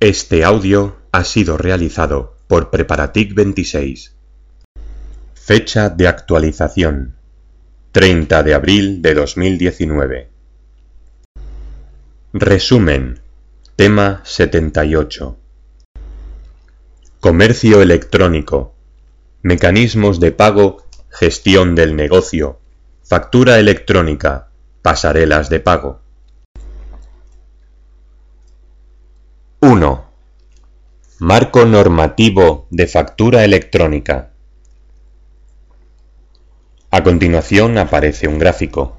Este audio ha sido realizado por Preparatic 26. Fecha de actualización 30 de abril de 2019. Resumen. Tema 78. Comercio electrónico. Mecanismos de pago, gestión del negocio, factura electrónica, pasarelas de pago. 1. Marco normativo de factura electrónica. A continuación aparece un gráfico.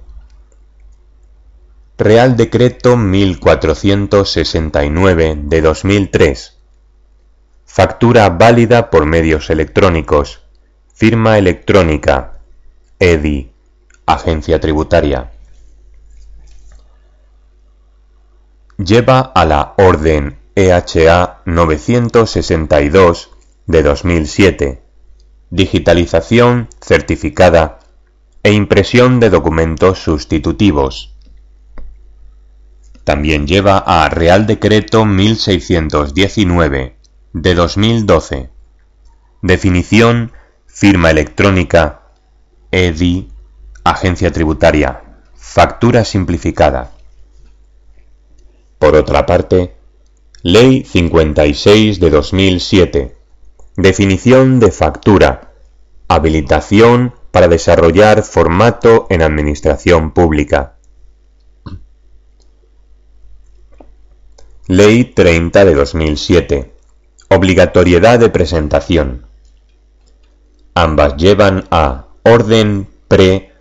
Real Decreto 1469 de 2003. Factura válida por medios electrónicos. Firma electrónica. EDI. Agencia Tributaria. Lleva a la Orden EHA 962 de 2007, digitalización certificada e impresión de documentos sustitutivos. También lleva a Real Decreto 1619 de 2012, definición, firma electrónica, EDI, agencia tributaria, factura simplificada. Por otra parte, Ley 56 de 2007. Definición de factura. Habilitación para desarrollar formato en administración pública. Ley 30 de 2007. Obligatoriedad de presentación. Ambas llevan a Orden Pre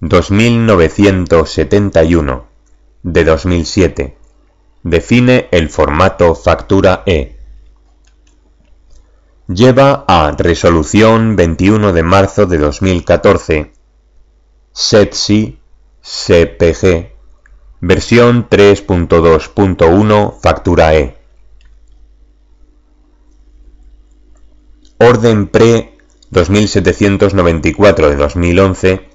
2971 de 2007 define el formato factura E. Lleva a Resolución 21 de marzo de 2014, SETSI CPG, versión 3.2.1 factura E. Orden Pre 2794 de 2011,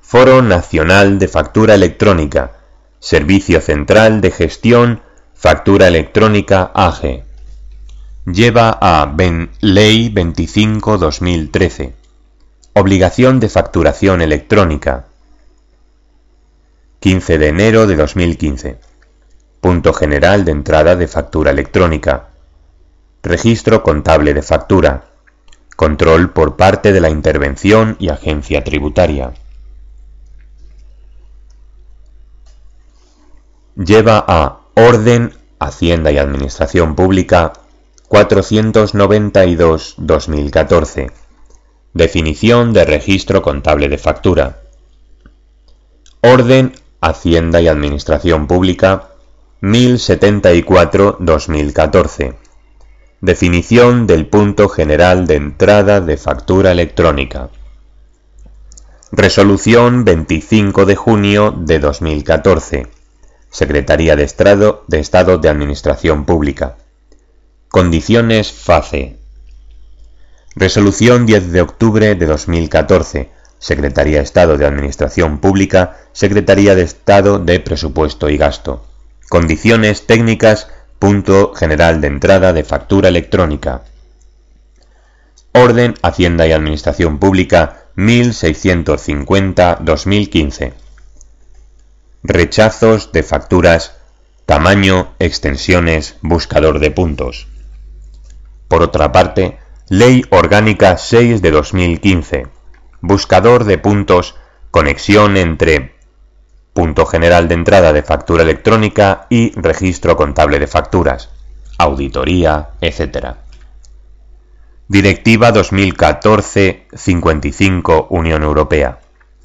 Foro Nacional de Factura Electrónica, Servicio Central de Gestión Factura electrónica AG. Lleva a Ley 25-2013. Obligación de facturación electrónica. 15 de enero de 2015. Punto general de entrada de factura electrónica. Registro contable de factura. Control por parte de la Intervención y Agencia Tributaria. Lleva a Orden, Hacienda y Administración Pública 492-2014. Definición de registro contable de factura. Orden, Hacienda y Administración Pública 1074-2014. Definición del punto general de entrada de factura electrónica. Resolución 25 de junio de 2014 Secretaría de Estado de, Estado de Administración Pública. Condiciones FACE. Resolución 10 de octubre de 2014. Secretaría de Estado de Administración Pública, Secretaría de Estado de Presupuesto y Gasto. Condiciones técnicas, punto general de entrada de factura electrónica. Orden Hacienda y Administración Pública 1650-2015. Rechazos de facturas, tamaño, extensiones, buscador de puntos. Por otra parte, Ley Orgánica 6 de 2015. Buscador de puntos, conexión entre punto general de entrada de factura electrónica y registro contable de facturas, auditoría, etc. Directiva 2014-55 Unión Europea,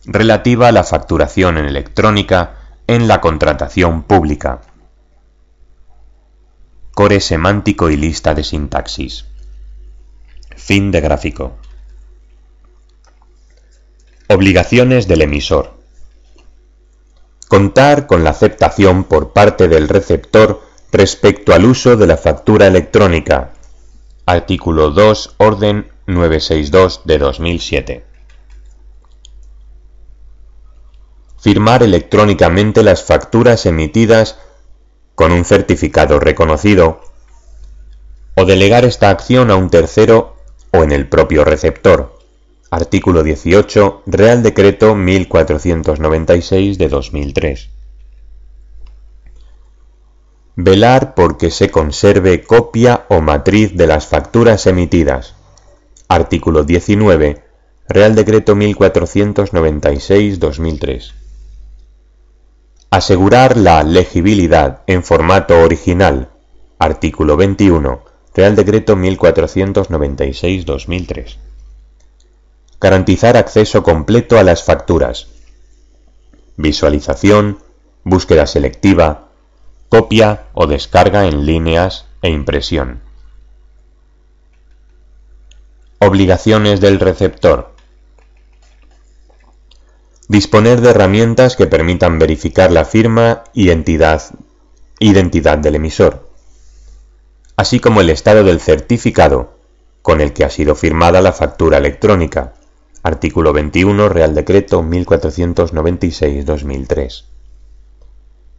relativa a la facturación en electrónica en la contratación pública. Core semántico y lista de sintaxis. Fin de gráfico. Obligaciones del emisor. Contar con la aceptación por parte del receptor respecto al uso de la factura electrónica. Artículo 2, Orden 962 de 2007. Firmar electrónicamente las facturas emitidas con un certificado reconocido, o delegar esta acción a un tercero o en el propio receptor. Artículo 18, Real Decreto 1496 de 2003. Velar porque se conserve copia o matriz de las facturas emitidas. Artículo 19, Real Decreto 1496-2003. Asegurar la legibilidad en formato original. Artículo 21. Real Decreto 1496-2003. Garantizar acceso completo a las facturas. Visualización, búsqueda selectiva, copia o descarga en líneas e impresión. Obligaciones del receptor. Disponer de herramientas que permitan verificar la firma y entidad, identidad del emisor, así como el estado del certificado con el que ha sido firmada la factura electrónica. Artículo 21 Real Decreto 1496-2003.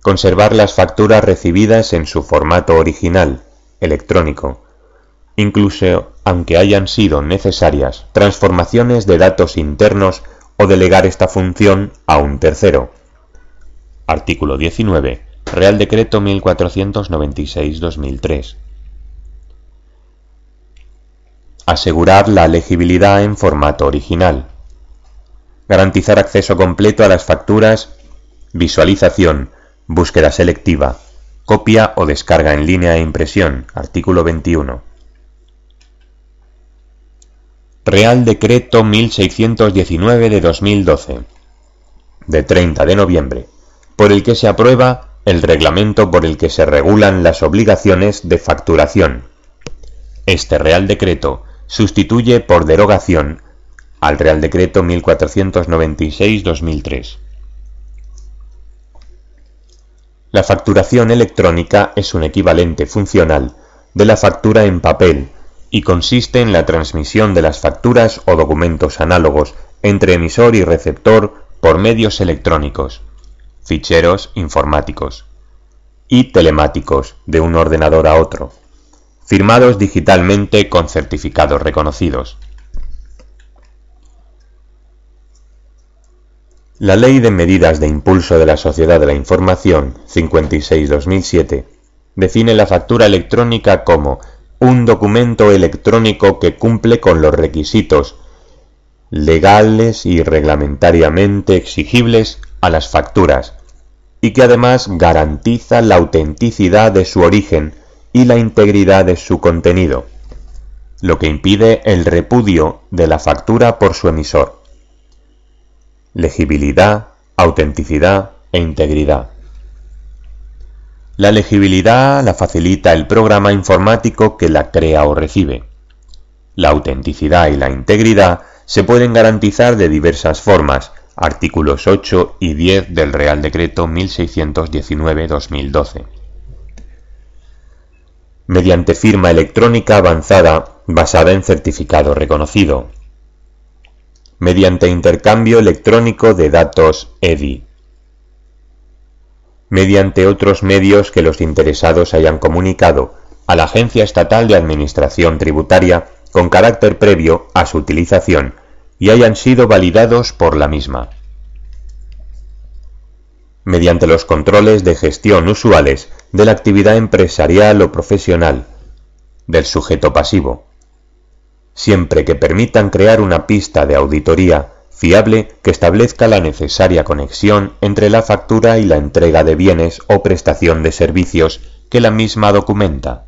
Conservar las facturas recibidas en su formato original, electrónico, incluso aunque hayan sido necesarias transformaciones de datos internos o delegar esta función a un tercero. Artículo 19. Real Decreto 1496-2003. Asegurar la legibilidad en formato original. Garantizar acceso completo a las facturas, visualización, búsqueda selectiva, copia o descarga en línea e impresión. Artículo 21 Real Decreto 1619 de 2012, de 30 de noviembre, por el que se aprueba el reglamento por el que se regulan las obligaciones de facturación. Este Real Decreto sustituye por derogación al Real Decreto 1496-2003. La facturación electrónica es un equivalente funcional de la factura en papel y consiste en la transmisión de las facturas o documentos análogos entre emisor y receptor por medios electrónicos, ficheros informáticos y telemáticos de un ordenador a otro, firmados digitalmente con certificados reconocidos. La Ley de Medidas de Impulso de la Sociedad de la Información 56-2007 define la factura electrónica como un documento electrónico que cumple con los requisitos legales y reglamentariamente exigibles a las facturas y que además garantiza la autenticidad de su origen y la integridad de su contenido, lo que impide el repudio de la factura por su emisor. Legibilidad, autenticidad e integridad. La legibilidad la facilita el programa informático que la crea o recibe. La autenticidad y la integridad se pueden garantizar de diversas formas, artículos 8 y 10 del Real Decreto 1619-2012. Mediante firma electrónica avanzada basada en certificado reconocido. Mediante intercambio electrónico de datos EDI mediante otros medios que los interesados hayan comunicado a la Agencia Estatal de Administración Tributaria con carácter previo a su utilización y hayan sido validados por la misma. Mediante los controles de gestión usuales de la actividad empresarial o profesional del sujeto pasivo, siempre que permitan crear una pista de auditoría fiable que establezca la necesaria conexión entre la factura y la entrega de bienes o prestación de servicios que la misma documenta.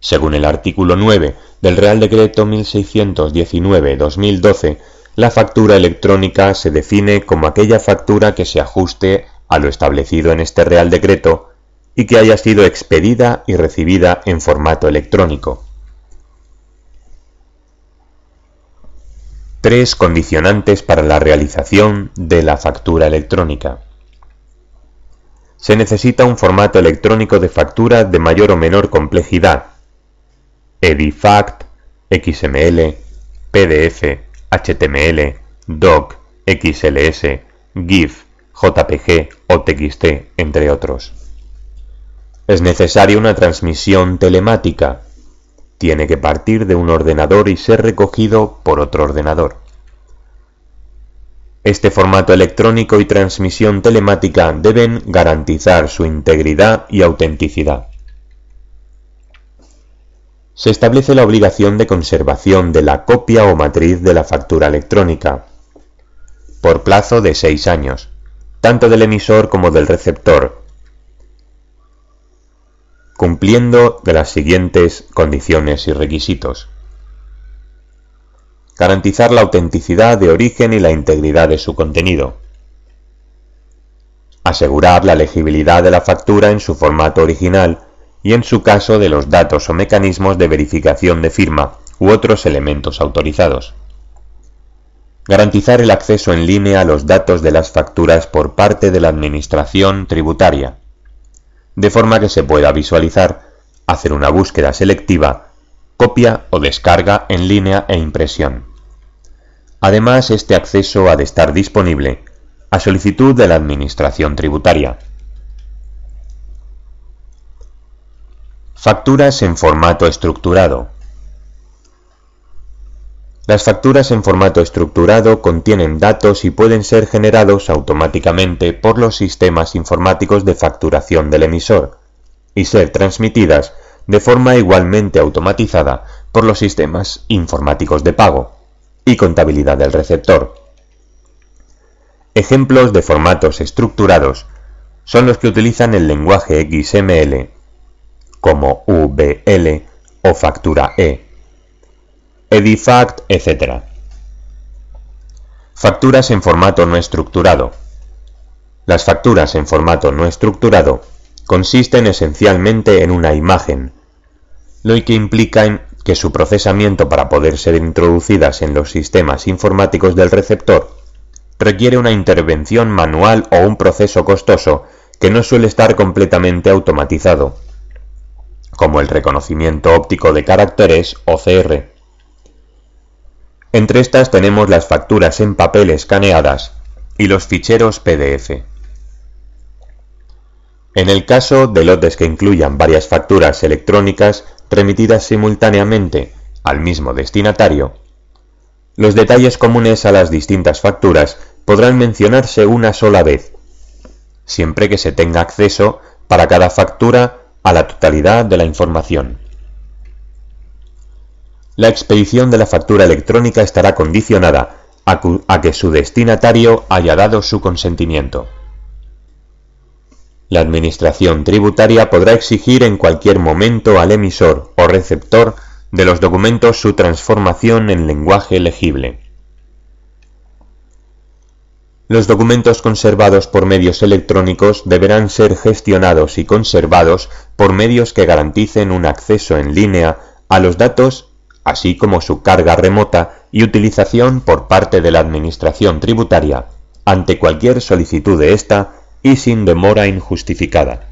Según el artículo 9 del Real Decreto 1619-2012, la factura electrónica se define como aquella factura que se ajuste a lo establecido en este Real Decreto y que haya sido expedida y recibida en formato electrónico. Tres condicionantes para la realización de la factura electrónica. Se necesita un formato electrónico de factura de mayor o menor complejidad. EDIFACT, XML, PDF, HTML, DOC, XLS, GIF, JPG o TXT, entre otros. Es necesaria una transmisión telemática. Tiene que partir de un ordenador y ser recogido por otro ordenador. Este formato electrónico y transmisión telemática deben garantizar su integridad y autenticidad. Se establece la obligación de conservación de la copia o matriz de la factura electrónica, por plazo de seis años, tanto del emisor como del receptor, cumpliendo de las siguientes condiciones y requisitos. Garantizar la autenticidad de origen y la integridad de su contenido, asegurar la legibilidad de la factura en su formato original y en su caso de los datos o mecanismos de verificación de firma u otros elementos autorizados. Garantizar el acceso en línea a los datos de las facturas por parte de la Administración tributaria, de forma que se pueda visualizar, hacer una búsqueda selectiva copia o descarga en línea e impresión. Además, este acceso ha de estar disponible a solicitud de la Administración tributaria. Facturas en formato estructurado. Las facturas en formato estructurado contienen datos y pueden ser generados automáticamente por los sistemas informáticos de facturación del emisor y ser transmitidas de forma igualmente automatizada por los sistemas informáticos de pago y contabilidad del receptor. Ejemplos de formatos estructurados son los que utilizan el lenguaje XML, como VL o factura E, Edifact, etc. Facturas en formato no estructurado. Las facturas en formato no estructurado consisten esencialmente en una imagen, lo que implica que su procesamiento para poder ser introducidas en los sistemas informáticos del receptor requiere una intervención manual o un proceso costoso que no suele estar completamente automatizado, como el reconocimiento óptico de caracteres OCR. Entre estas tenemos las facturas en papel escaneadas y los ficheros PDF. En el caso de lotes que incluyan varias facturas electrónicas remitidas simultáneamente al mismo destinatario, los detalles comunes a las distintas facturas podrán mencionarse una sola vez, siempre que se tenga acceso para cada factura a la totalidad de la información. La expedición de la factura electrónica estará condicionada a, que su destinatario haya dado su consentimiento. La Administración tributaria podrá exigir en cualquier momento al emisor o receptor de los documentos su transformación en lenguaje legible. Los documentos conservados por medios electrónicos deberán ser gestionados y conservados por medios que garanticen un acceso en línea a los datos, así como su carga remota y utilización por parte de la Administración tributaria ante cualquier solicitud de ésta y sin demora injustificada.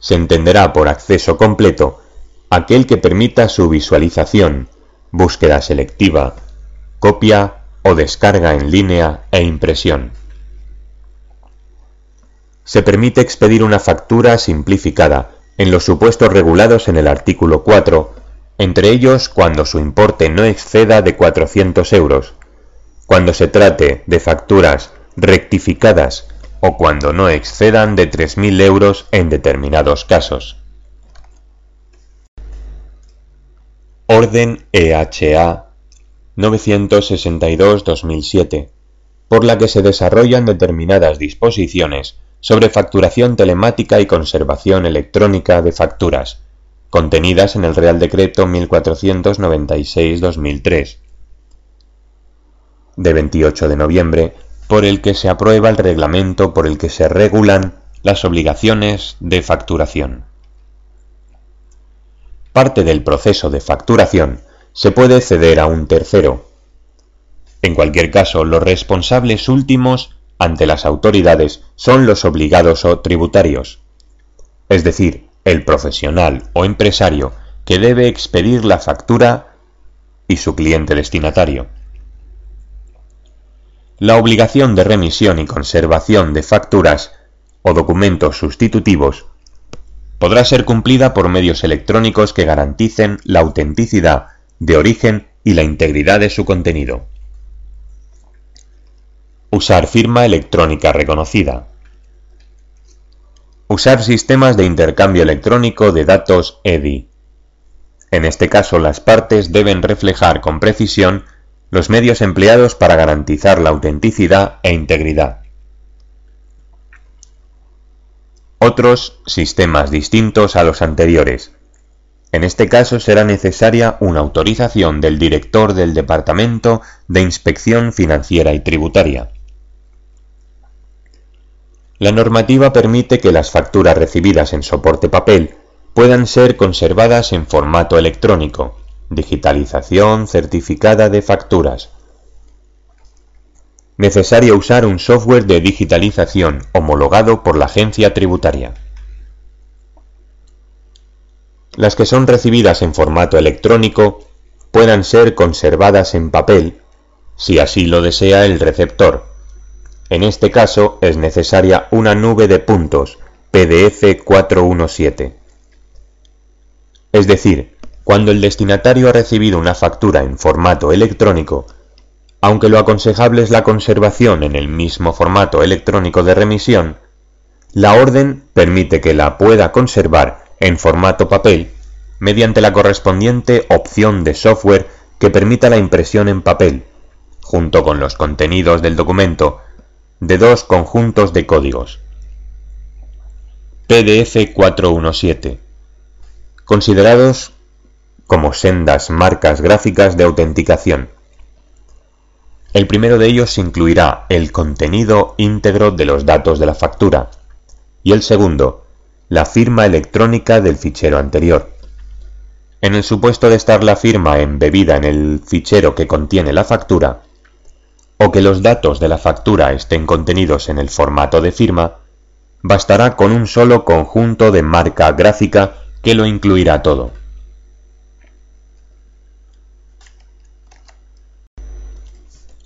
Se entenderá por acceso completo aquel que permita su visualización, búsqueda selectiva, copia o descarga en línea e impresión. Se permite expedir una factura simplificada en los supuestos regulados en el artículo 4, entre ellos cuando su importe no exceda de 400 euros, cuando se trate de facturas rectificadas o cuando no excedan de 3.000 euros en determinados casos. Orden EHA 962-2007, por la que se desarrollan determinadas disposiciones sobre facturación telemática y conservación electrónica de facturas, contenidas en el Real Decreto 1496-2003, de 28 de noviembre por el que se aprueba el reglamento por el que se regulan las obligaciones de facturación. Parte del proceso de facturación se puede ceder a un tercero. En cualquier caso, los responsables últimos ante las autoridades son los obligados o tributarios, es decir, el profesional o empresario que debe expedir la factura y su cliente destinatario. La obligación de remisión y conservación de facturas o documentos sustitutivos, podrá ser cumplida por medios electrónicos que garanticen la autenticidad de origen y la integridad de su contenido. Usar firma electrónica reconocida. Usar sistemas de intercambio electrónico de datos EDI. En este caso, las partes deben reflejar con precisión los medios empleados para garantizar la autenticidad e integridad. Otros sistemas distintos a los anteriores. En este caso será necesaria una autorización del director del Departamento de Inspección Financiera y Tributaria. La normativa permite que las facturas recibidas en soporte papel puedan ser conservadas en formato electrónico, digitalización certificada de facturas. Necesario usar un software de digitalización homologado por la agencia tributaria. Las que son recibidas en formato electrónico puedan ser conservadas en papel, si así lo desea el receptor. En este caso es necesaria una nube de puntos PDF 417. Es decir, cuando el destinatario ha recibido una factura en formato electrónico, aunque lo aconsejable es la conservación en el mismo formato electrónico de remisión, la orden permite que la pueda conservar en formato papel mediante la correspondiente opción de software que permita la impresión en papel, junto con los contenidos del documento, de dos conjuntos de códigos. PDF 417 considerados como sendas marcas gráficas de autenticación. El primero de ellos incluirá el contenido íntegro de los datos de la factura y el segundo, la firma electrónica del fichero anterior. En el supuesto de estar la firma embebida en el fichero que contiene la factura, o que los datos de la factura estén contenidos en el formato de firma, bastará con un solo conjunto de marca gráfica que lo incluirá todo.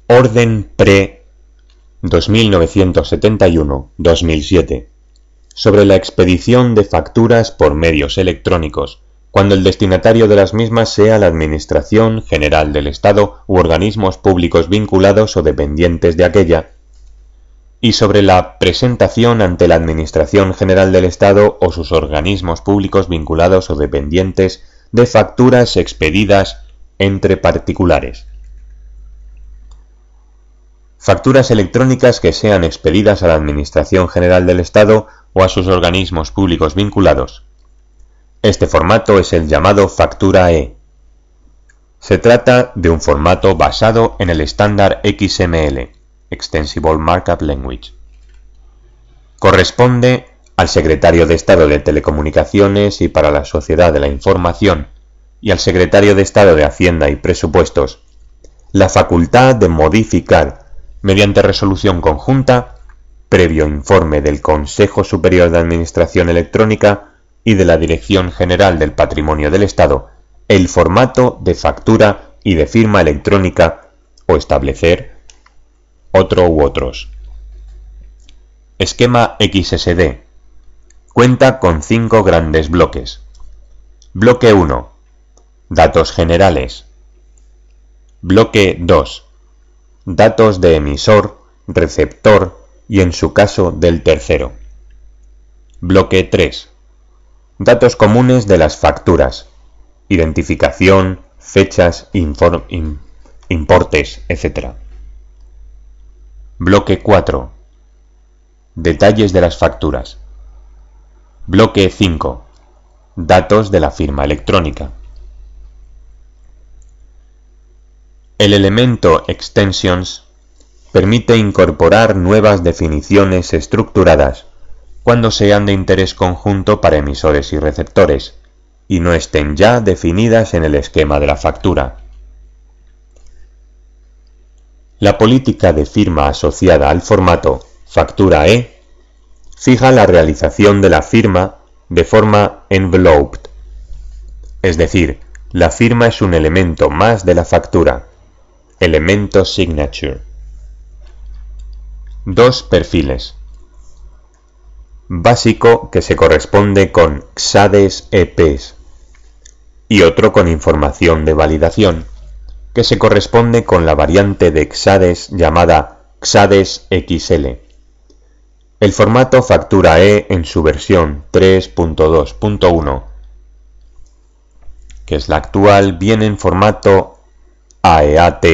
Orden Pre 2971-2007 sobre la expedición de facturas por medios electrónicos, cuando el destinatario de las mismas sea la Administración General del Estado u organismos públicos vinculados o dependientes de aquella, y sobre la presentación ante la Administración General del Estado o sus organismos públicos vinculados o dependientes de facturas expedidas entre particulares. Facturas electrónicas que sean expedidas a la Administración General del Estado o a sus organismos públicos vinculados. Este formato es el llamado factura E. Se trata de un formato basado en el estándar XML, Extensible Markup Language. Corresponde al Secretario de Estado de Telecomunicaciones y para la Sociedad de la Información y al Secretario de Estado de Hacienda y Presupuestos la facultad de modificar mediante resolución conjunta, previo informe del Consejo Superior de Administración Electrónica y de la Dirección General del Patrimonio del Estado, el formato de factura y de firma electrónica o establecer otro u otros. Esquema XSD. Cuenta con cinco grandes bloques. Bloque 1. Datos generales. Bloque 2 datos de emisor, receptor y en su caso del tercero. Bloque 3. Datos comunes de las facturas, identificación, fechas, importes, etc. Bloque 4. Detalles de las facturas. Bloque 5. Datos de la firma electrónica. El elemento extensions permite incorporar nuevas definiciones estructuradas cuando sean de interés conjunto para emisores y receptores y no estén ya definidas en el esquema de la factura. La política de firma asociada al formato factura E fija la realización de la firma de forma enveloped, es decir, la firma es un elemento más de la factura Elemento Signature. Dos perfiles. Básico que se corresponde con XADES EPs y otro con información de validación que se corresponde con la variante de XADES llamada XADES XL. El formato factura E en su versión 3.2.1, que es la actual, viene en formato AEAT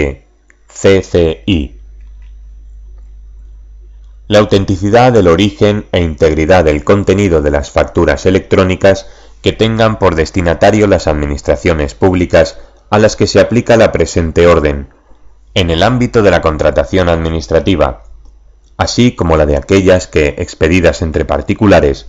CCI. La autenticidad del origen e integridad del contenido de las facturas electrónicas que tengan por destinatario las administraciones públicas a las que se aplica la presente orden, en el ámbito de la contratación administrativa, así como la de aquellas que, expedidas entre particulares,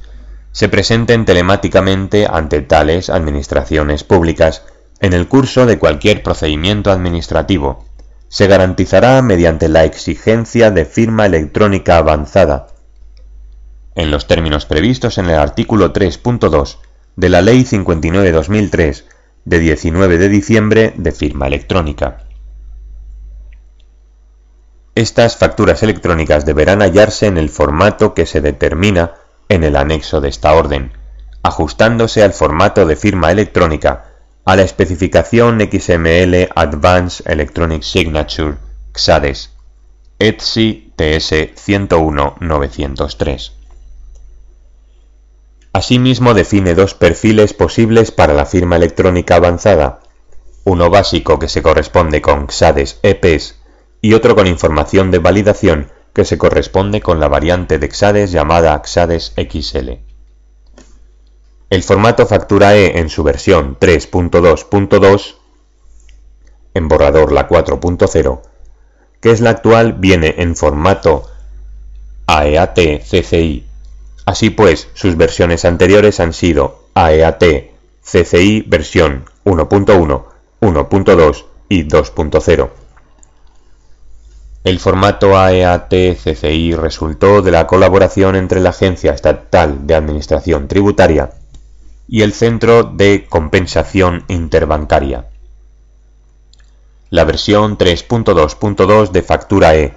se presenten telemáticamente ante tales administraciones públicas en el curso de cualquier procedimiento administrativo, se garantizará mediante la exigencia de firma electrónica avanzada, en los términos previstos en el artículo 3.2 de la Ley 59-2003 de 19 de diciembre de firma electrónica. Estas facturas electrónicas deberán hallarse en el formato que se determina en el anexo de esta orden, ajustándose al formato de firma electrónica a la especificación XML Advanced Electronic Signature XADES ETSI TS 101-903. Asimismo define dos perfiles posibles para la firma electrónica avanzada, uno básico que se corresponde con XADES EPs y otro con información de validación que se corresponde con la variante de XADES llamada XADES XL. El formato factura E en su versión 3.2.2, en borrador la 4.0, que es la actual, viene en formato AEAT CCI Así pues, sus versiones anteriores han sido AEAT CCI versión 1.1, 1.2 y 2.0. El formato AEAT CCI resultó de la colaboración entre la Agencia Estatal de Administración Tributaria y el Centro de Compensación Interbancaria. La versión 3.2.2 de Factura E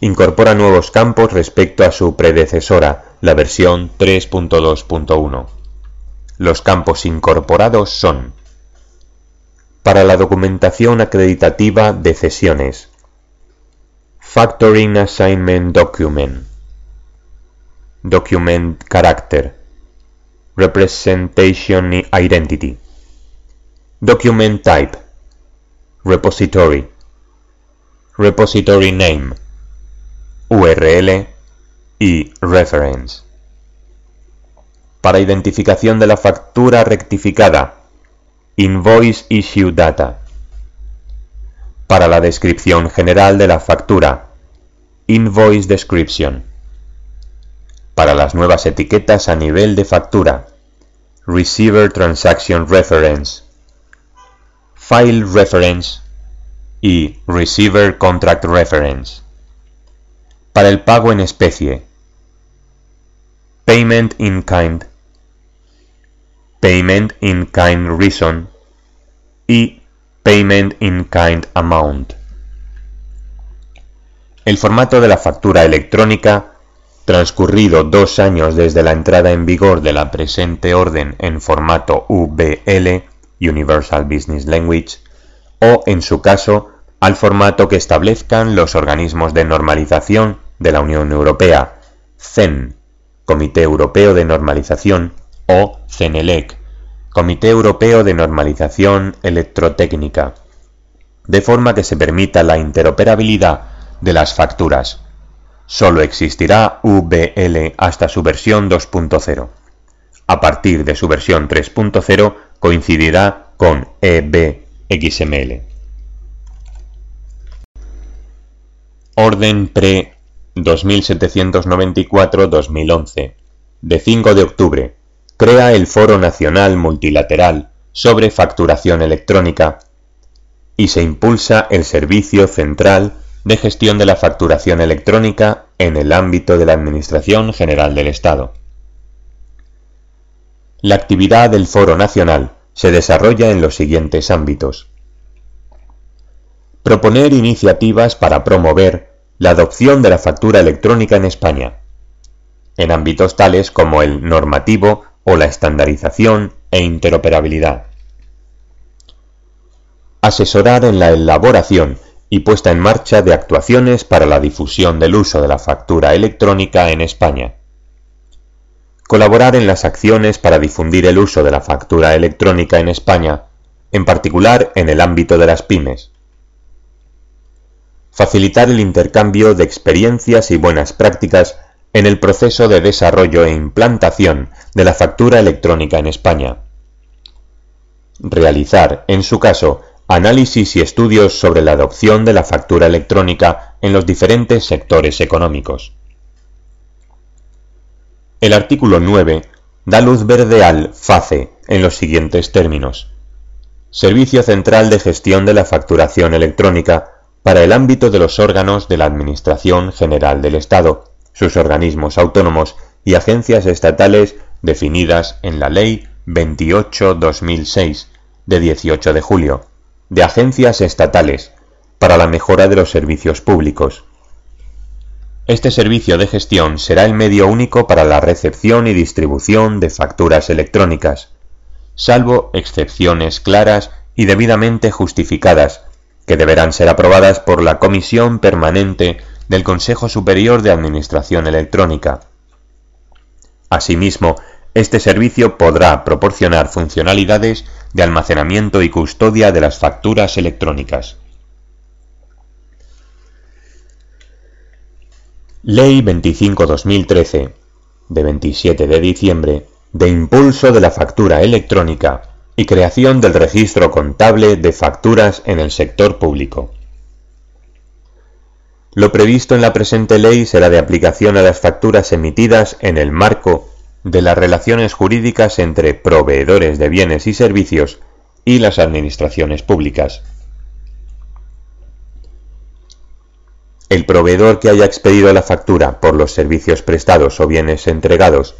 incorpora nuevos campos respecto a su predecesora, la versión 3.2.1. Los campos incorporados son para la documentación acreditativa de cesiones, Factoring Assignment Document, Document Character, Representation Identity, Document Type, Repository, Repository Name, URL y Reference. Para identificación de la factura rectificada, Invoice Issue Data. Para la descripción general de la factura, Invoice Description. Para las nuevas etiquetas a nivel de factura, Receiver Transaction Reference, File Reference y Receiver Contract Reference para el pago en especie. Payment in kind. Payment in kind reason. Y Payment in kind amount. El formato de la factura electrónica, transcurrido dos años desde la entrada en vigor de la presente orden en formato UBL, Universal Business Language, o en su caso, al formato que establezcan los organismos de normalización de la Unión Europea, CEN, Comité Europeo de Normalización, o CENELEC, Comité Europeo de Normalización Electrotécnica, de forma que se permita la interoperabilidad de las facturas. Solo existirá VL hasta su versión 2.0. A partir de su versión 3.0 coincidirá con EBXML. Orden pre 2794-2011, de 5 de octubre, crea el Foro Nacional Multilateral sobre Facturación Electrónica y se impulsa el Servicio Central de Gestión de la Facturación Electrónica en el ámbito de la Administración General del Estado. La actividad del Foro Nacional se desarrolla en los siguientes ámbitos. Proponer iniciativas para promover la adopción de la factura electrónica en España. en ámbitos tales como el normativo o la estandarización e interoperabilidad. Asesorar en la elaboración y puesta en marcha de actuaciones para la difusión del uso de la factura electrónica en España. Colaborar en las acciones para difundir el uso de la factura electrónica en España, en particular en el ámbito de las pymes. Facilitar el intercambio de experiencias y buenas prácticas en el proceso de desarrollo e implantación de la factura electrónica en España. Realizar, en su caso, análisis y estudios sobre la adopción de la factura electrónica en los diferentes sectores económicos. El artículo 9 da luz verde al FACE en los siguientes términos. Servicio Central de Gestión de la Facturación Electrónica para el ámbito de los órganos de la Administración General del Estado, sus organismos autónomos y agencias estatales definidas en la Ley 28-2006 de 18 de julio de agencias estatales para la mejora de los servicios públicos. Este servicio de gestión será el medio único para la recepción y distribución de facturas electrónicas, salvo excepciones claras y debidamente justificadas, que deberán ser aprobadas por la Comisión Permanente del Consejo Superior de Administración Electrónica. Asimismo, este servicio podrá proporcionar funcionalidades de almacenamiento y custodia de las facturas electrónicas. Ley 25-2013, de 27 de diciembre, de impulso de la factura electrónica y creación del registro contable de facturas en el sector público. Lo previsto en la presente ley será de aplicación a las facturas emitidas en el marco de las relaciones jurídicas entre proveedores de bienes y servicios y las administraciones públicas. El proveedor que haya expedido la factura por los servicios prestados o bienes entregados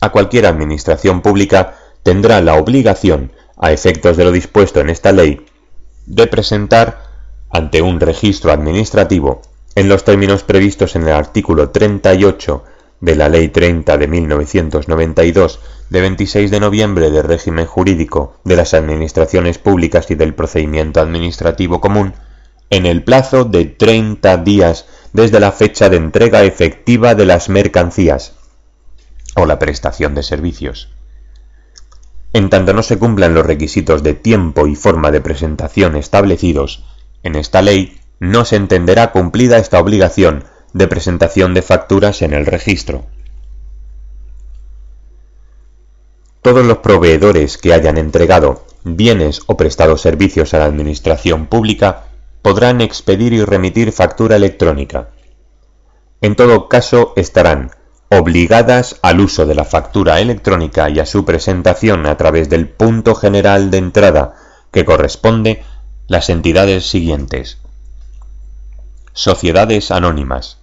a cualquier administración pública tendrá la obligación, a efectos de lo dispuesto en esta ley, de presentar ante un registro administrativo, en los términos previstos en el artículo 38 de la Ley 30 de 1992 de 26 de noviembre del régimen jurídico de las administraciones públicas y del procedimiento administrativo común, en el plazo de 30 días desde la fecha de entrega efectiva de las mercancías o la prestación de servicios. En tanto no se cumplan los requisitos de tiempo y forma de presentación establecidos en esta ley, no se entenderá cumplida esta obligación de presentación de facturas en el registro. Todos los proveedores que hayan entregado bienes o prestado servicios a la Administración Pública podrán expedir y remitir factura electrónica. En todo caso estarán obligadas al uso de la factura electrónica y a su presentación a través del punto general de entrada que corresponde las entidades siguientes. Sociedades anónimas,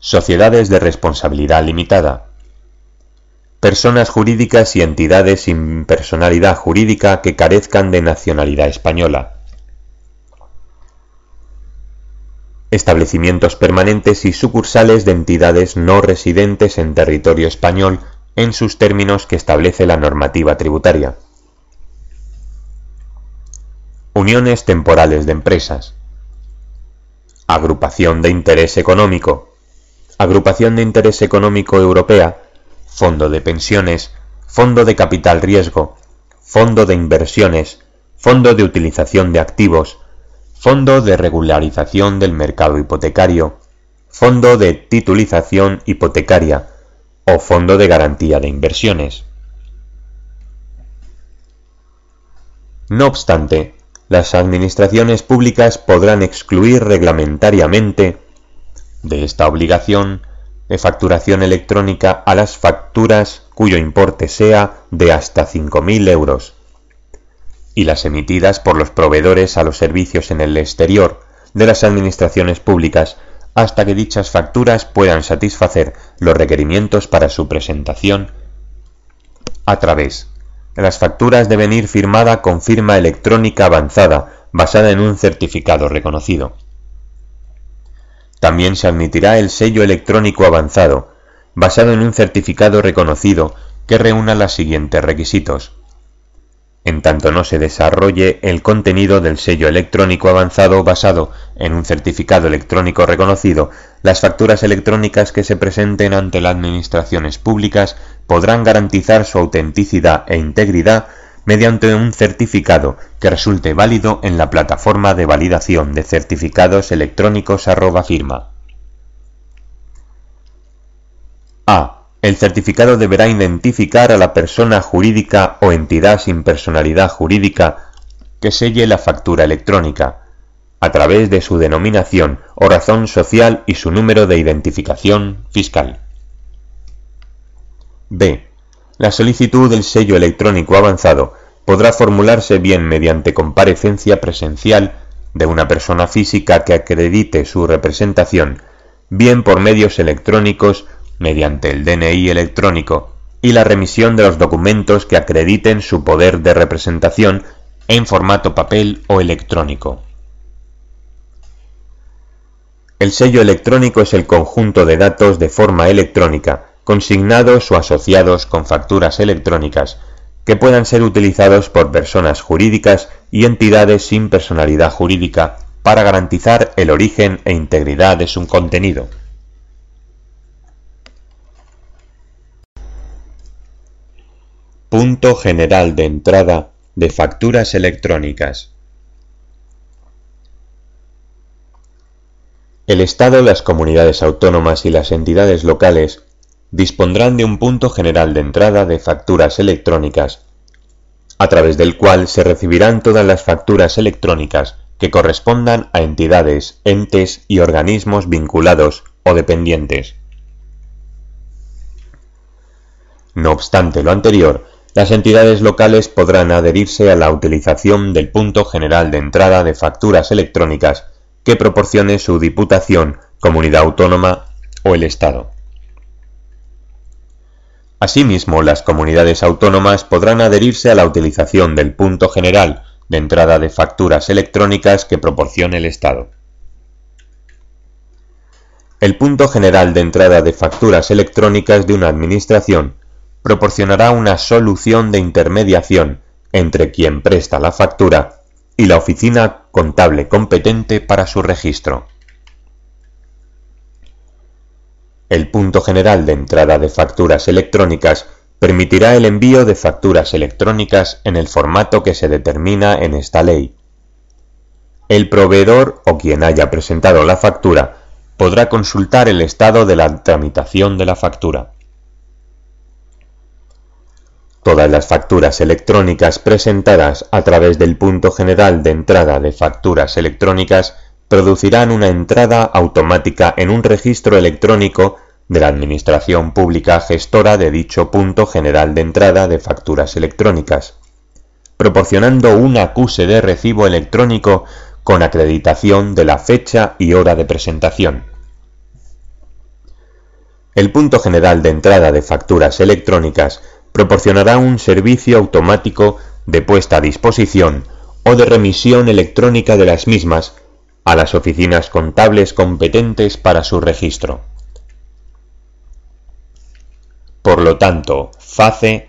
Sociedades de responsabilidad limitada. Personas jurídicas y entidades sin personalidad jurídica que carezcan de nacionalidad española. Establecimientos permanentes y sucursales de entidades no residentes en territorio español en sus términos que establece la normativa tributaria. Uniones temporales de empresas. Agrupación de interés económico Agrupación de Interés Económico Europea, Fondo de Pensiones, Fondo de Capital Riesgo, Fondo de Inversiones, Fondo de Utilización de Activos, Fondo de Regularización del Mercado Hipotecario, Fondo de Titulización Hipotecaria o Fondo de Garantía de Inversiones. No obstante, las administraciones públicas podrán excluir reglamentariamente de esta obligación de facturación electrónica a las facturas cuyo importe sea de hasta 5.000 euros y las emitidas por los proveedores a los servicios en el exterior de las administraciones públicas hasta que dichas facturas puedan satisfacer los requerimientos para su presentación a través. Las facturas deben ir firmada con firma electrónica avanzada basada en un certificado reconocido. También se admitirá el sello electrónico avanzado, basado en un certificado reconocido que reúna los siguientes requisitos. En tanto no se desarrolle el contenido del sello electrónico avanzado basado en un certificado electrónico reconocido, las facturas electrónicas que se presenten ante las administraciones públicas podrán garantizar su autenticidad e integridad mediante un certificado que resulte válido en la plataforma de validación de certificados electrónicos firma. A. El certificado deberá identificar a la persona jurídica o entidad sin personalidad jurídica que selle la factura electrónica, a través de su denominación o razón social y su número de identificación fiscal. B. La solicitud del sello electrónico avanzado podrá formularse bien mediante comparecencia presencial de una persona física que acredite su representación, bien por medios electrónicos mediante el DNI electrónico y la remisión de los documentos que acrediten su poder de representación en formato papel o electrónico. El sello electrónico es el conjunto de datos de forma electrónica, consignados o asociados con facturas electrónicas, que puedan ser utilizados por personas jurídicas y entidades sin personalidad jurídica para garantizar el origen e integridad de su contenido. Punto general de entrada de facturas electrónicas. El Estado, las comunidades autónomas y las entidades locales dispondrán de un punto general de entrada de facturas electrónicas, a través del cual se recibirán todas las facturas electrónicas que correspondan a entidades, entes y organismos vinculados o dependientes. No obstante lo anterior, las entidades locales podrán adherirse a la utilización del punto general de entrada de facturas electrónicas que proporcione su Diputación, Comunidad Autónoma o el Estado. Asimismo, las comunidades autónomas podrán adherirse a la utilización del punto general de entrada de facturas electrónicas que proporcione el Estado. El punto general de entrada de facturas electrónicas de una administración proporcionará una solución de intermediación entre quien presta la factura y la oficina contable competente para su registro. El punto general de entrada de facturas electrónicas permitirá el envío de facturas electrónicas en el formato que se determina en esta ley. El proveedor o quien haya presentado la factura podrá consultar el estado de la tramitación de la factura. Todas las facturas electrónicas presentadas a través del punto general de entrada de facturas electrónicas producirán una entrada automática en un registro electrónico de la Administración Pública gestora de dicho punto general de entrada de facturas electrónicas, proporcionando un acuse de recibo electrónico con acreditación de la fecha y hora de presentación. El punto general de entrada de facturas electrónicas proporcionará un servicio automático de puesta a disposición o de remisión electrónica de las mismas a las oficinas contables competentes para su registro. Por lo tanto, FACE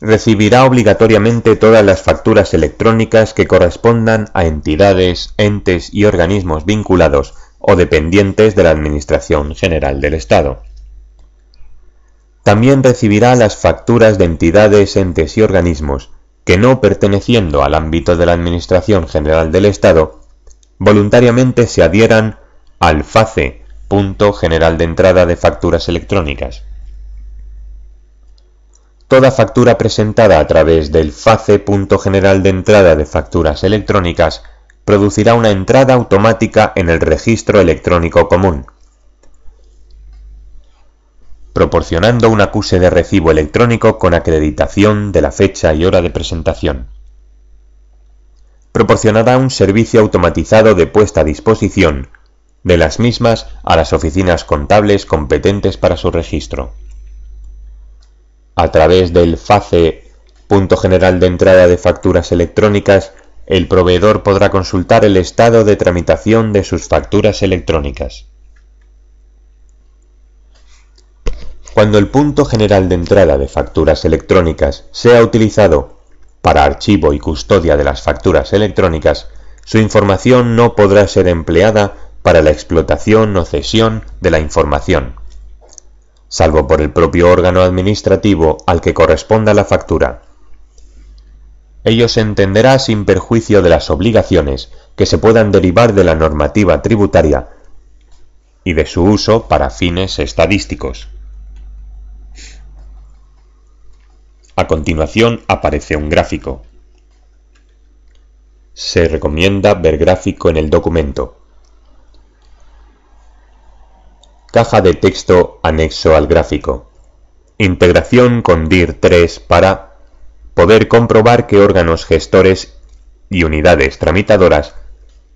recibirá obligatoriamente todas las facturas electrónicas que correspondan a entidades, entes y organismos vinculados o dependientes de la Administración General del Estado. También recibirá las facturas de entidades, entes y organismos que no perteneciendo al ámbito de la Administración General del Estado, voluntariamente se adhieran al FACE, punto general de entrada de facturas electrónicas. Toda factura presentada a través del FACE, punto general de entrada de facturas electrónicas, producirá una entrada automática en el registro electrónico común, proporcionando un acuse de recibo electrónico con acreditación de la fecha y hora de presentación. Proporcionará un servicio automatizado de puesta a disposición de las mismas a las oficinas contables competentes para su registro. A través del FACE, punto general de entrada de facturas electrónicas, el proveedor podrá consultar el estado de tramitación de sus facturas electrónicas. Cuando el punto general de entrada de facturas electrónicas sea utilizado para archivo y custodia de las facturas electrónicas, su información no podrá ser empleada para la explotación o cesión de la información, salvo por el propio órgano administrativo al que corresponda la factura. Ello se entenderá sin perjuicio de las obligaciones que se puedan derivar de la normativa tributaria y de su uso para fines estadísticos. A continuación aparece un gráfico. Se recomienda ver gráfico en el documento. Caja de texto anexo al gráfico. Integración con DIR 3 para poder comprobar que órganos gestores y unidades tramitadoras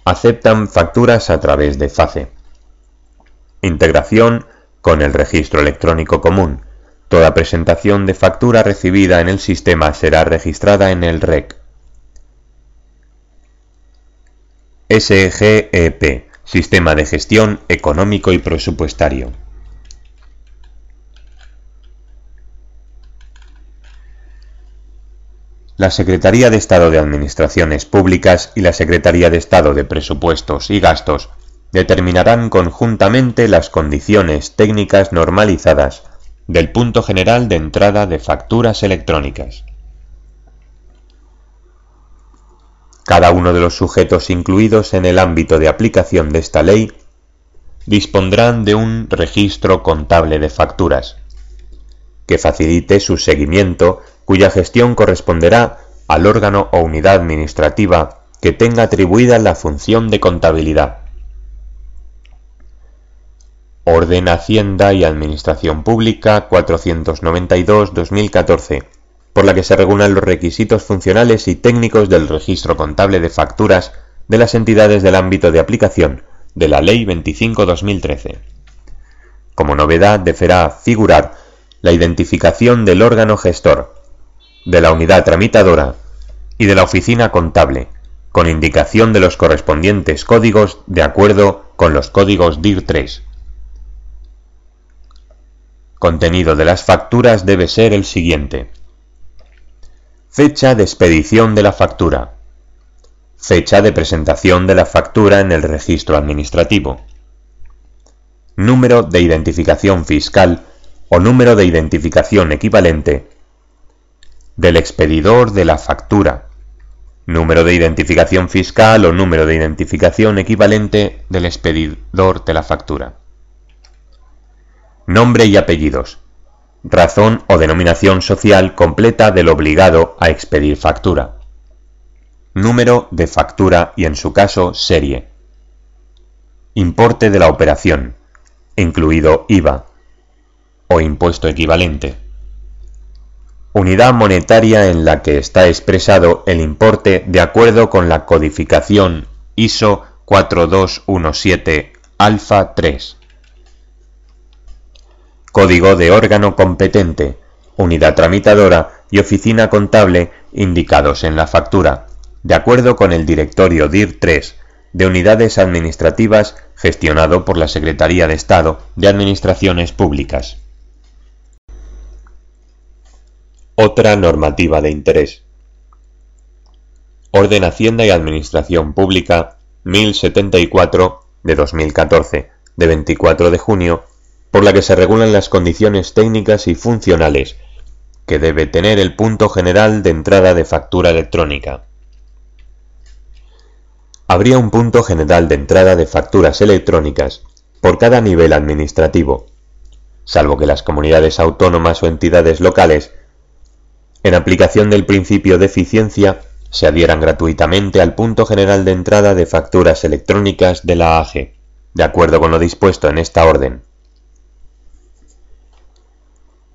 aceptan facturas a través de FACE. Integración con el registro electrónico común. Toda presentación de factura recibida en el sistema será registrada en el REC. SGEP, Sistema de Gestión Económico y Presupuestario. La Secretaría de Estado de Administraciones Públicas y la Secretaría de Estado de Presupuestos y Gastos determinarán conjuntamente las condiciones técnicas normalizadas del punto general de entrada de facturas electrónicas. Cada uno de los sujetos incluidos en el ámbito de aplicación de esta ley dispondrán de un registro contable de facturas, que facilite su seguimiento, cuya gestión corresponderá al órgano o unidad administrativa que tenga atribuida la función de contabilidad. Orden Hacienda y Administración Pública 492-2014, por la que se regulan los requisitos funcionales y técnicos del registro contable de facturas de las entidades del ámbito de aplicación de la Ley 25-2013. Como novedad deberá figurar la identificación del órgano gestor, de la unidad tramitadora y de la oficina contable, con indicación de los correspondientes códigos de acuerdo con los códigos DIR 3. Contenido de las facturas debe ser el siguiente. Fecha de expedición de la factura. Fecha de presentación de la factura en el registro administrativo. Número de identificación fiscal o número de identificación equivalente del expedidor de la factura. Número de identificación fiscal o número de identificación equivalente del expedidor de la factura. Nombre y apellidos. Razón o denominación social completa del obligado a expedir factura. Número de factura y en su caso serie. Importe de la operación, incluido IVA o impuesto equivalente. Unidad monetaria en la que está expresado el importe de acuerdo con la codificación ISO 4217 alfa 3 código de órgano competente, unidad tramitadora y oficina contable indicados en la factura, de acuerdo con el directorio DIR 3 de unidades administrativas gestionado por la Secretaría de Estado de Administraciones Públicas. Otra normativa de interés. Orden Hacienda y Administración Pública 1074 de 2014, de 24 de junio por la que se regulan las condiciones técnicas y funcionales que debe tener el punto general de entrada de factura electrónica. Habría un punto general de entrada de facturas electrónicas por cada nivel administrativo, salvo que las comunidades autónomas o entidades locales, en aplicación del principio de eficiencia, se adhieran gratuitamente al punto general de entrada de facturas electrónicas de la AGE, de acuerdo con lo dispuesto en esta orden.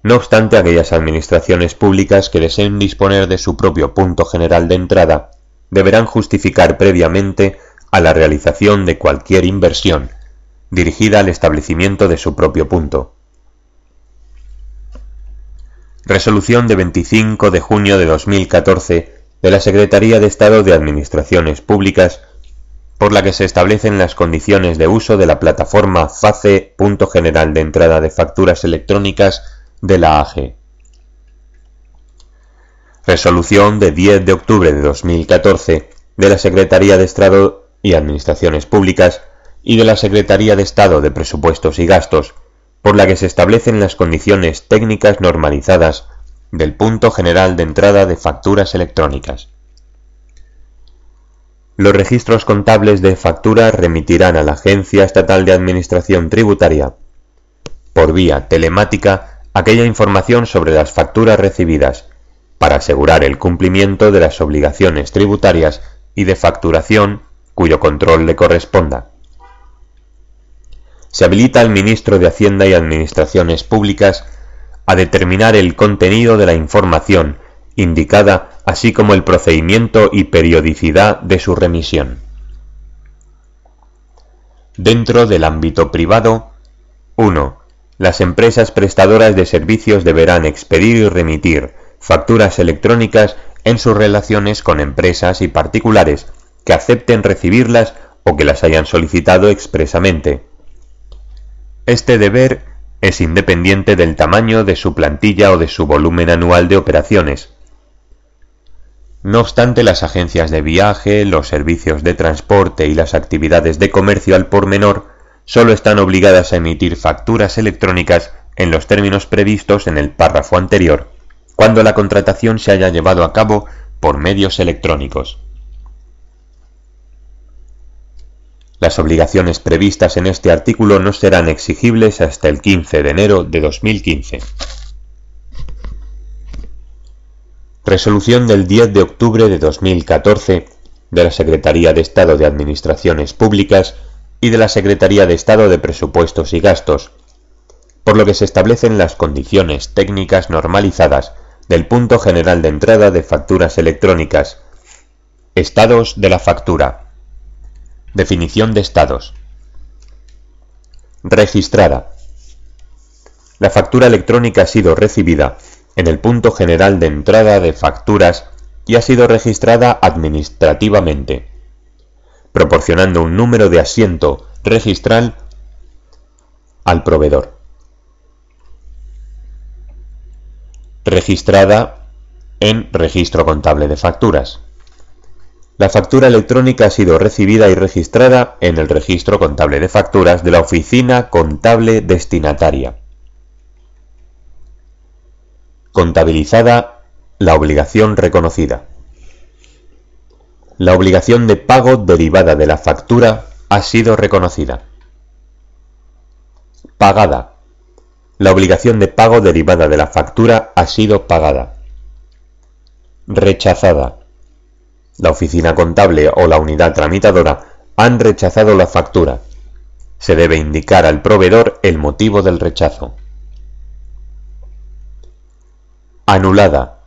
No obstante, aquellas administraciones públicas que deseen disponer de su propio punto general de entrada deberán justificar previamente a la realización de cualquier inversión dirigida al establecimiento de su propio punto. Resolución de 25 de junio de 2014 de la Secretaría de Estado de Administraciones Públicas por la que se establecen las condiciones de uso de la plataforma FACE Punto General de Entrada de Facturas Electrónicas de la AGE. Resolución de 10 de octubre de 2014 de la Secretaría de Estado y Administraciones Públicas y de la Secretaría de Estado de Presupuestos y Gastos, por la que se establecen las condiciones técnicas normalizadas del punto general de entrada de facturas electrónicas. Los registros contables de factura remitirán a la Agencia Estatal de Administración Tributaria, por vía telemática, aquella información sobre las facturas recibidas, para asegurar el cumplimiento de las obligaciones tributarias y de facturación cuyo control le corresponda. Se habilita al Ministro de Hacienda y Administraciones Públicas a determinar el contenido de la información indicada así como el procedimiento y periodicidad de su remisión. Dentro del ámbito privado, 1. Las empresas prestadoras de servicios deberán expedir y remitir facturas electrónicas en sus relaciones con empresas y particulares que acepten recibirlas o que las hayan solicitado expresamente. Este deber es independiente del tamaño de su plantilla o de su volumen anual de operaciones. No obstante, las agencias de viaje, los servicios de transporte y las actividades de comercio al por menor solo están obligadas a emitir facturas electrónicas en los términos previstos en el párrafo anterior, cuando la contratación se haya llevado a cabo por medios electrónicos. Las obligaciones previstas en este artículo no serán exigibles hasta el 15 de enero de 2015. Resolución del 10 de octubre de 2014 de la Secretaría de Estado de Administraciones Públicas y de la Secretaría de Estado de Presupuestos y Gastos, por lo que se establecen las condiciones técnicas normalizadas del punto general de entrada de facturas electrónicas, estados de la factura, Definición de estados. Registrada. La factura electrónica ha sido recibida en el punto general de entrada de facturas y ha sido registrada administrativamente, proporcionando un número de asiento registral al proveedor. Registrada en registro contable de facturas. La factura electrónica ha sido recibida y registrada en el registro contable de facturas de la oficina contable destinataria. Contabilizada la obligación reconocida. La obligación de pago derivada de la factura ha sido reconocida. Pagada. La obligación de pago derivada de la factura ha sido pagada. Rechazada la oficina contable o la unidad tramitadora han rechazado la factura. Se debe indicar al proveedor el motivo del rechazo. Anulada.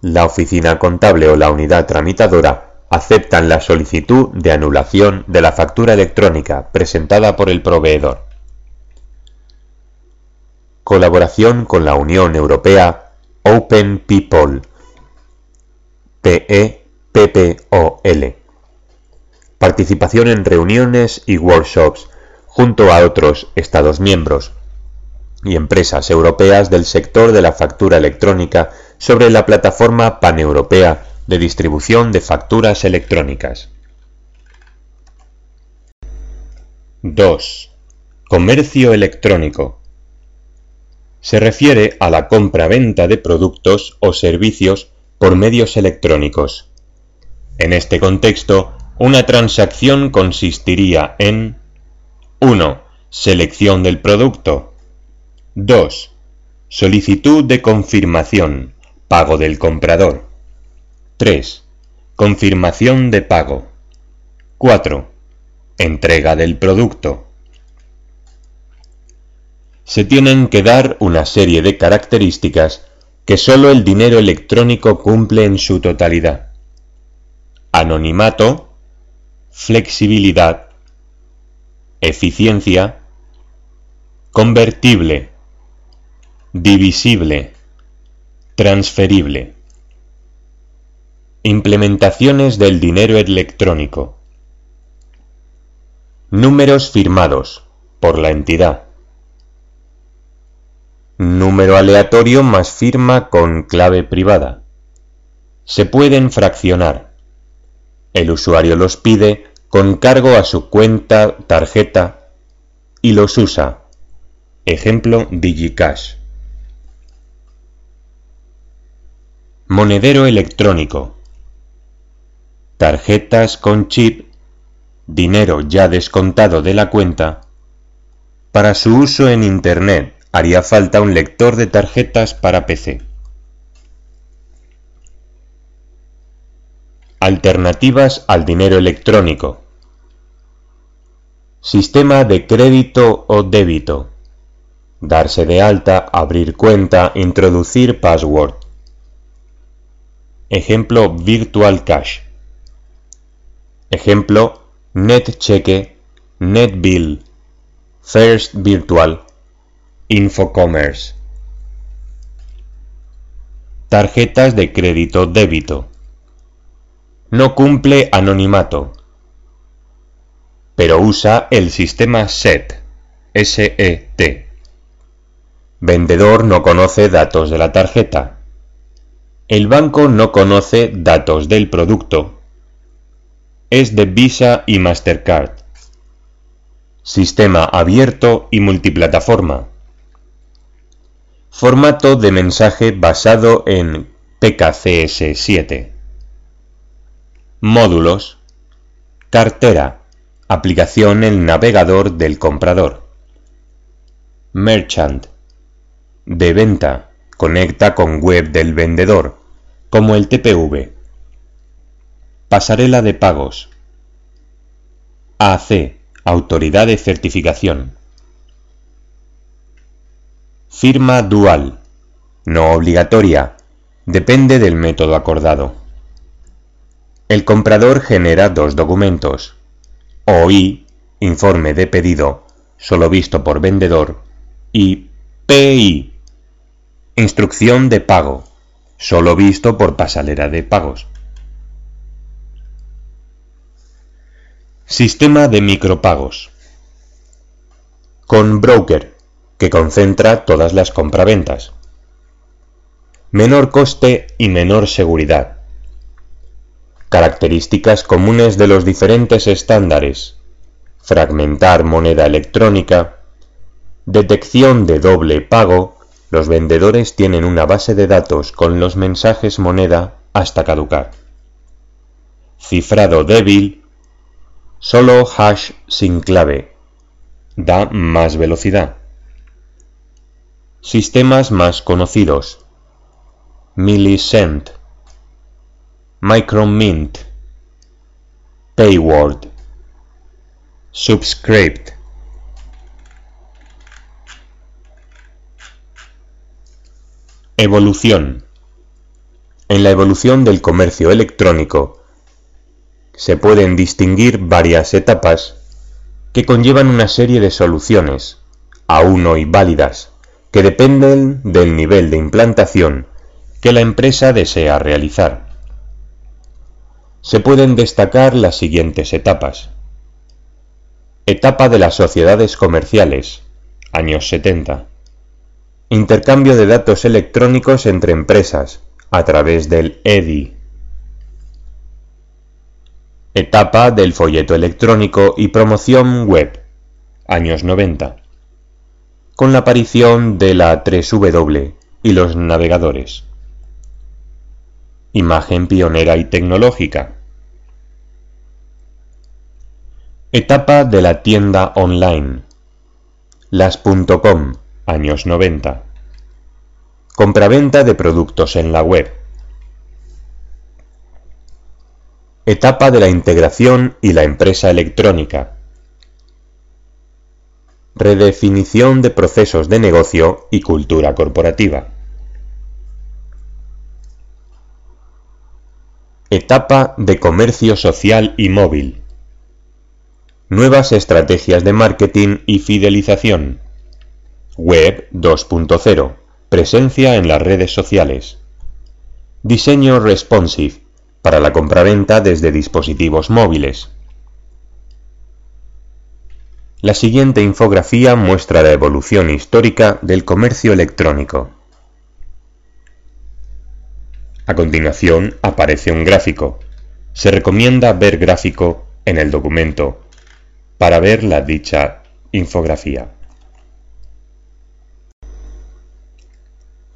La oficina contable o la unidad tramitadora aceptan la solicitud de anulación de la factura electrónica presentada por el proveedor. Colaboración con la Unión Europea Open People PE PPOL. Participación en reuniones y workshops junto a otros Estados miembros y empresas europeas del sector de la factura electrónica sobre la plataforma paneuropea de distribución de facturas electrónicas. 2. Comercio electrónico. Se refiere a la compra-venta de productos o servicios por medios electrónicos en este contexto, una transacción consistiría en 1. Selección del producto. 2. Solicitud de confirmación, pago del comprador. 3. Confirmación de pago. 4. Entrega del producto. Se tienen que dar una serie de características que sólo el dinero electrónico cumple en su totalidad anonimato, flexibilidad, eficiencia, convertible, divisible, transferible. Implementaciones del dinero electrónico. Números firmados por la entidad. Número aleatorio más firma con clave privada. Se pueden fraccionar. El usuario los pide con cargo a su cuenta, tarjeta y los usa. Ejemplo DigiCash. Monedero electrónico. Tarjetas con chip, dinero ya descontado de la cuenta. Para su uso en Internet haría falta un lector de tarjetas para PC. Alternativas al dinero electrónico. Sistema de crédito o débito. Darse de alta, abrir cuenta, introducir password. Ejemplo Virtual Cash. Ejemplo NetCheque, NetBill, First Virtual, Infocommerce. Tarjetas de crédito débito. No cumple anonimato, pero usa el sistema SET, SET. Vendedor no conoce datos de la tarjeta. El banco no conoce datos del producto. Es de Visa y Mastercard. Sistema abierto y multiplataforma. Formato de mensaje basado en PKCS7. Módulos. Cartera. Aplicación en navegador del comprador. Merchant. De venta. Conecta con web del vendedor, como el TPV. Pasarela de pagos. AC. Autoridad de certificación. Firma dual. No obligatoria. Depende del método acordado. El comprador genera dos documentos. OI, informe de pedido, solo visto por vendedor, y PI, instrucción de pago, solo visto por pasarela de pagos. Sistema de micropagos. Con broker, que concentra todas las compraventas. Menor coste y menor seguridad. Características comunes de los diferentes estándares. Fragmentar moneda electrónica. Detección de doble pago. Los vendedores tienen una base de datos con los mensajes moneda hasta caducar. Cifrado débil Solo hash sin clave. Da más velocidad. Sistemas más conocidos. Millicent. Micromint. Payword. Subscript. Evolución. En la evolución del comercio electrónico, se pueden distinguir varias etapas que conllevan una serie de soluciones, aún hoy válidas, que dependen del nivel de implantación que la empresa desea realizar. Se pueden destacar las siguientes etapas. Etapa de las sociedades comerciales, años 70. Intercambio de datos electrónicos entre empresas a través del EDI, Etapa del folleto electrónico y promoción web, años 90. Con la aparición de la 3W y los navegadores. Imagen pionera y tecnológica. Etapa de la tienda online. Las.com, años 90. Compraventa de productos en la web. Etapa de la integración y la empresa electrónica. Redefinición de procesos de negocio y cultura corporativa. Etapa de comercio social y móvil. Nuevas estrategias de marketing y fidelización. Web 2.0. Presencia en las redes sociales. Diseño responsive para la compraventa desde dispositivos móviles. La siguiente infografía muestra la evolución histórica del comercio electrónico. A continuación aparece un gráfico. Se recomienda ver gráfico en el documento para ver la dicha infografía.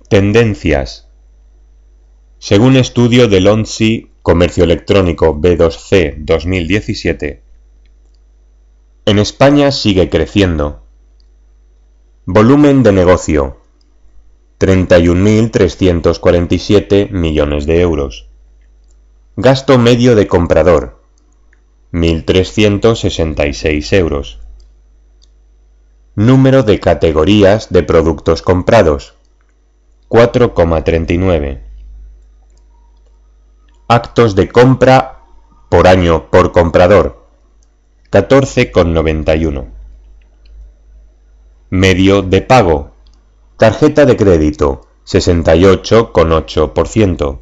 Tendencias. Según estudio del ONSI Comercio Electrónico B2C 2017, en España sigue creciendo. Volumen de negocio 31.347 millones de euros. Gasto medio de comprador 1.366 euros. Número de categorías de productos comprados 4,39. Actos de compra por año por comprador 14,91. Medio de pago. Tarjeta de crédito 68,8%.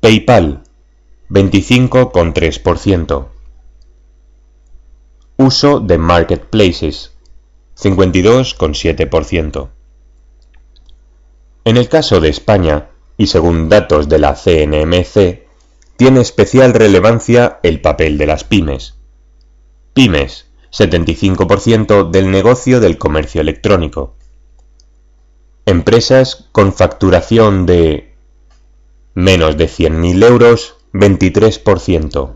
PayPal 25,3%. Uso de marketplaces 52,7%. En el caso de España, y según datos de la CNMC, tiene especial relevancia el papel de las pymes Pymes, 75% del negocio del comercio electrónico. Empresas con facturación de menos de 100.000 euros, 23%.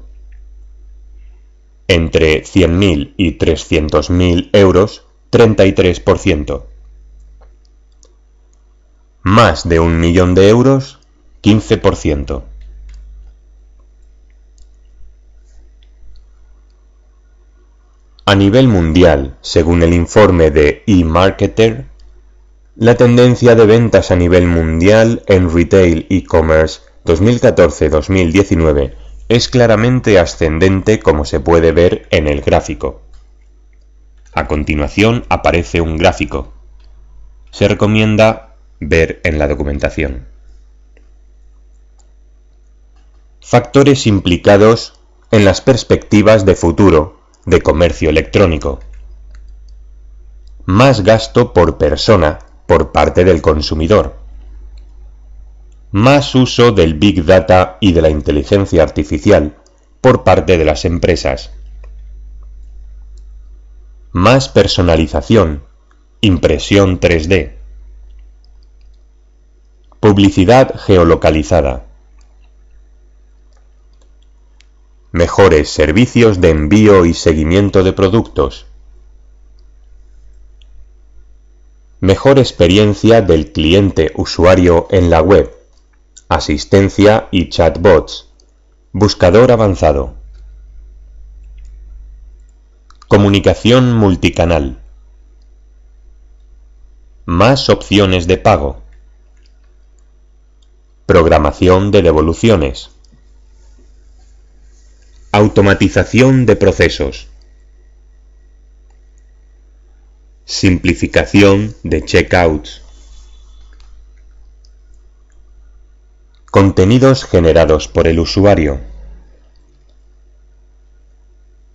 Entre 100.000 y 300.000 euros, 33%. Más de un millón de euros, 15%. A nivel mundial, según el informe de eMarketer, la tendencia de ventas a nivel mundial en retail e-commerce 2014-2019 es claramente ascendente como se puede ver en el gráfico. A continuación aparece un gráfico. Se recomienda ver en la documentación. Factores implicados en las perspectivas de futuro de comercio electrónico. Más gasto por persona por parte del consumidor. Más uso del Big Data y de la inteligencia artificial por parte de las empresas. Más personalización, impresión 3D. Publicidad geolocalizada. Mejores servicios de envío y seguimiento de productos, mejor experiencia del cliente usuario en la web, asistencia y chatbots, buscador avanzado, comunicación multicanal, más opciones de pago, programación de devoluciones, Automatización de procesos. Simplificación de checkouts. Contenidos generados por el usuario.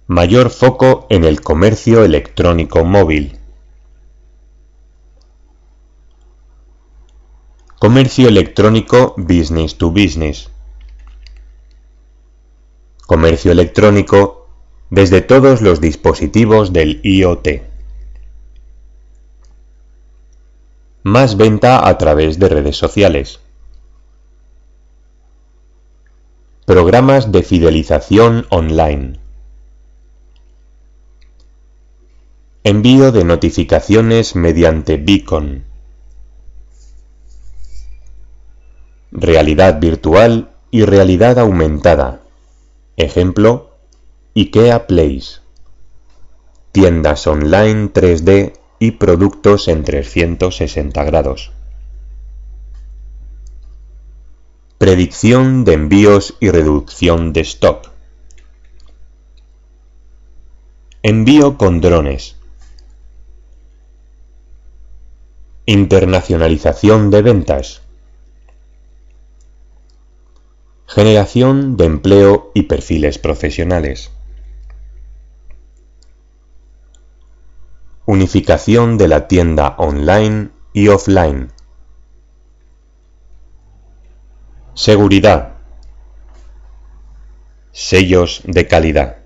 Mayor foco en el comercio electrónico móvil. Comercio electrónico business to business comercio electrónico desde todos los dispositivos del IoT. Más venta a través de redes sociales. Programas de fidelización online. Envío de notificaciones mediante beacon. Realidad virtual y realidad aumentada. Ejemplo, IKEA Place. Tiendas online 3D y productos en 360 grados. Predicción de envíos y reducción de stock. Envío con drones. Internacionalización de ventas. Generación de empleo y perfiles profesionales. Unificación de la tienda online y offline. Seguridad. Sellos de calidad.